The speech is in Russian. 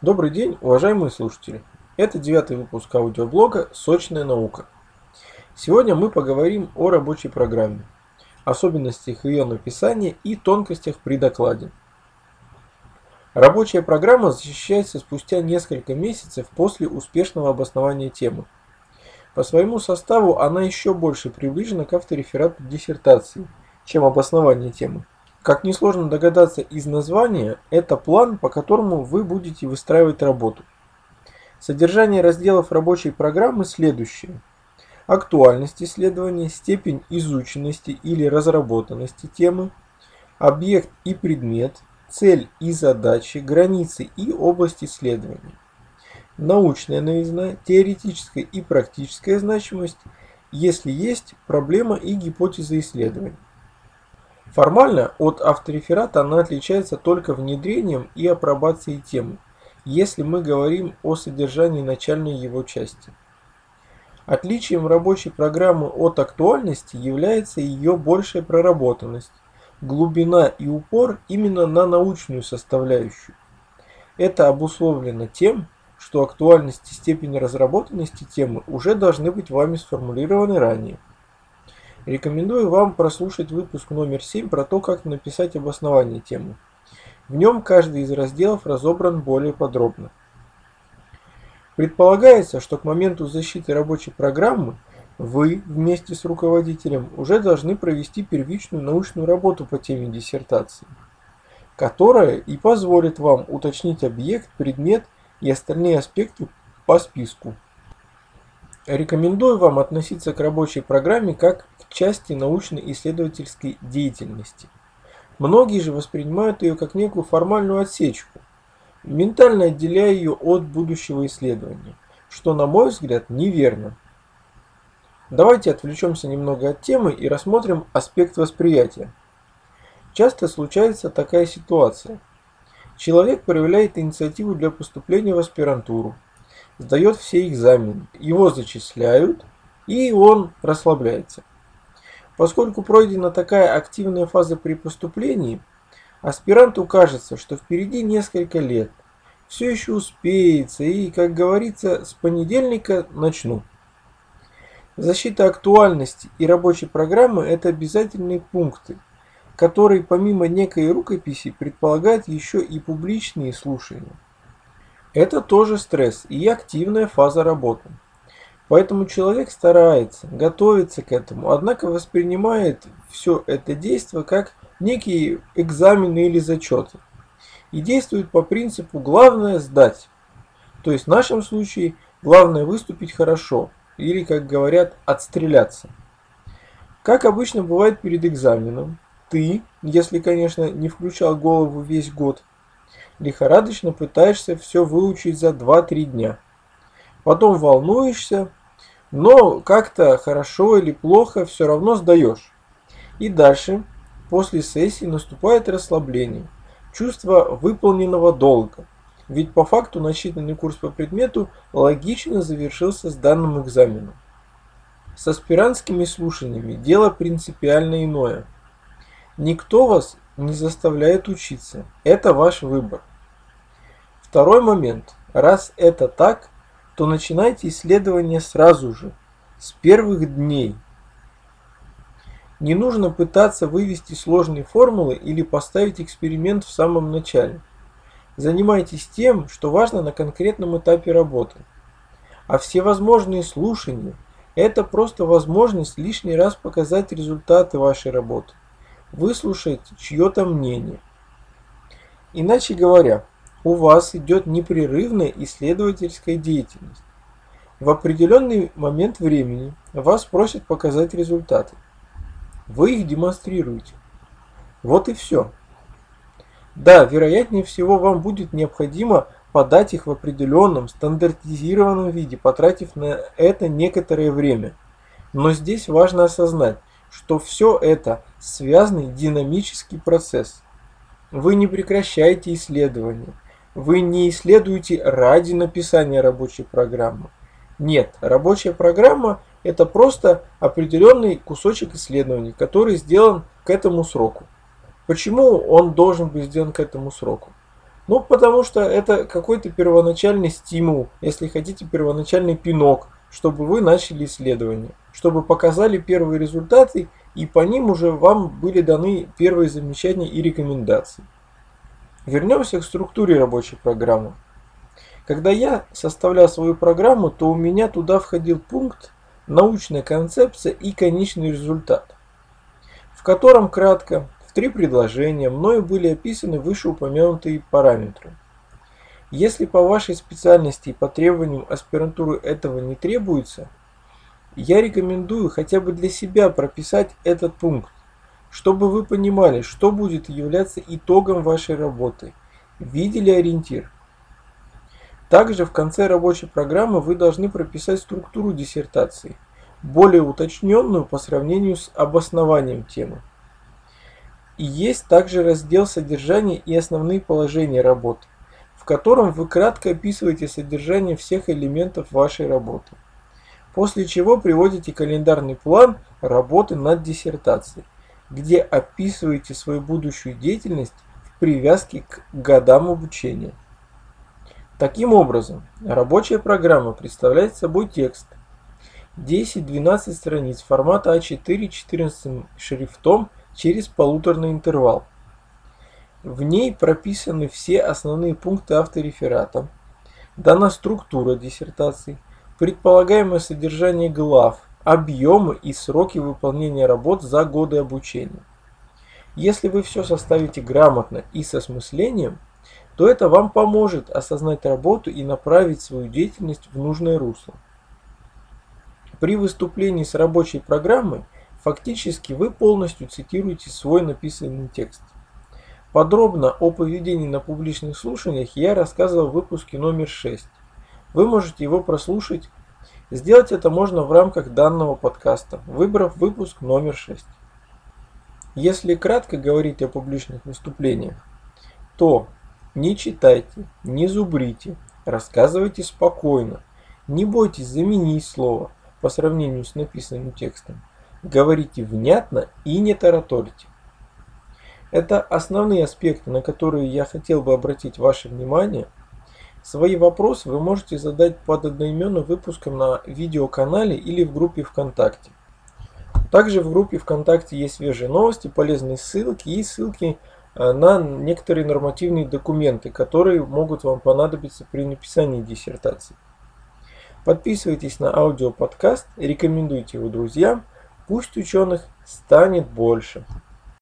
Добрый день, уважаемые слушатели! Это девятый выпуск аудиоблога «Сочная наука». Сегодня мы поговорим о рабочей программе, особенностях ее написания и тонкостях при докладе. Рабочая программа защищается спустя несколько месяцев после успешного обоснования темы. По своему составу она еще больше приближена к автореферату диссертации, чем обоснование темы. Как несложно догадаться из названия, это план, по которому вы будете выстраивать работу. Содержание разделов рабочей программы следующее. Актуальность исследования, степень изученности или разработанности темы, объект и предмет, цель и задачи, границы и область исследования. Научная новизна, теоретическая и практическая значимость, если есть проблема и гипотеза исследования. Формально от автореферата она отличается только внедрением и апробацией темы, если мы говорим о содержании начальной его части. Отличием рабочей программы от актуальности является ее большая проработанность, глубина и упор именно на научную составляющую. Это обусловлено тем, что актуальность и степень разработанности темы уже должны быть вами сформулированы ранее. Рекомендую вам прослушать выпуск номер 7 про то, как написать обоснование темы. В нем каждый из разделов разобран более подробно. Предполагается, что к моменту защиты рабочей программы вы вместе с руководителем уже должны провести первичную научную работу по теме диссертации, которая и позволит вам уточнить объект, предмет и остальные аспекты по списку. Рекомендую вам относиться к рабочей программе как к части научно-исследовательской деятельности. Многие же воспринимают ее как некую формальную отсечку, ментально отделяя ее от будущего исследования, что, на мой взгляд, неверно. Давайте отвлечемся немного от темы и рассмотрим аспект восприятия. Часто случается такая ситуация. Человек проявляет инициативу для поступления в аспирантуру, сдает все экзамены, его зачисляют, и он расслабляется. Поскольку пройдена такая активная фаза при поступлении, аспиранту кажется, что впереди несколько лет, все еще успеется и, как говорится, с понедельника начну. Защита актуальности и рабочей программы – это обязательные пункты, которые помимо некой рукописи предполагают еще и публичные слушания. Это тоже стресс и активная фаза работы. Поэтому человек старается, готовится к этому, однако воспринимает все это действие как некие экзамены или зачеты. И действует по принципу «главное сдать». То есть в нашем случае главное выступить хорошо, или, как говорят, отстреляться. Как обычно бывает перед экзаменом, ты, если, конечно, не включал голову весь год, лихорадочно пытаешься все выучить за 2-3 дня. Потом волнуешься, но как-то хорошо или плохо все равно сдаешь. И дальше, после сессии, наступает расслабление, чувство выполненного долга. Ведь по факту начитанный курс по предмету логично завершился с данным экзаменом. С аспирантскими слушаниями дело принципиально иное. Никто вас не заставляет учиться. Это ваш выбор. Второй момент. Раз это так, то начинайте исследование сразу же, с первых дней. Не нужно пытаться вывести сложные формулы или поставить эксперимент в самом начале. Занимайтесь тем, что важно на конкретном этапе работы. А все возможные слушания – это просто возможность лишний раз показать результаты вашей работы, выслушать чье-то мнение. Иначе говоря, у вас идет непрерывная исследовательская деятельность. В определенный момент времени вас просят показать результаты. Вы их демонстрируете. Вот и все. Да, вероятнее всего вам будет необходимо подать их в определенном стандартизированном виде, потратив на это некоторое время. Но здесь важно осознать, что все это связанный динамический процесс. Вы не прекращаете исследования, вы не исследуете ради написания рабочей программы. Нет, рабочая программа – это просто определенный кусочек исследований, который сделан к этому сроку. Почему он должен быть сделан к этому сроку? Ну, потому что это какой-то первоначальный стимул, если хотите, первоначальный пинок, чтобы вы начали исследование, чтобы показали первые результаты, и по ним уже вам были даны первые замечания и рекомендации. Вернемся к структуре рабочей программы. Когда я составлял свою программу, то у меня туда входил пункт «Научная концепция и конечный результат», в котором кратко три предложения мною были описаны вышеупомянутые параметры. Если по вашей специальности и по требованиям аспирантуры этого не требуется, я рекомендую хотя бы для себя прописать этот пункт, чтобы вы понимали, что будет являться итогом вашей работы, видели ориентир. Также в конце рабочей программы вы должны прописать структуру диссертации, более уточненную по сравнению с обоснованием темы. И есть также раздел «Содержание и основные положения работы», котором вы кратко описываете содержание всех элементов вашей работы. После чего приводите календарный план работы над диссертацией, где описываете свою будущую деятельность в привязке к годам обучения. Таким образом, рабочая программа представляет собой текст 10-12 страниц формата А4 14 шрифтом через полуторный интервал. В ней прописаны все основные пункты автореферата, дана структура диссертации, предполагаемое содержание глав, объемы и сроки выполнения работ за годы обучения. Если вы все составите грамотно и со смыслением, то это вам поможет осознать работу и направить свою деятельность в нужное русло. При выступлении с рабочей программой – Фактически вы полностью цитируете свой написанный текст. Подробно о поведении на публичных слушаниях я рассказывал в выпуске номер 6. Вы можете его прослушать. Сделать это можно в рамках данного подкаста, выбрав выпуск номер 6. Если кратко говорить о публичных выступлениях, то не читайте, не зубрите, рассказывайте спокойно, не бойтесь заменить слово по сравнению с написанным текстом. Говорите внятно и не тараторите. Это основные аспекты, на которые я хотел бы обратить ваше внимание. Свои вопросы вы можете задать под одноименным выпуском на видеоканале или в группе ВКонтакте. Также в группе ВКонтакте есть свежие новости, полезные ссылки и ссылки э, на некоторые нормативные документы, которые могут вам понадобиться при написании диссертации. Подписывайтесь на аудиоподкаст, рекомендуйте его друзьям – Пусть ученых станет больше.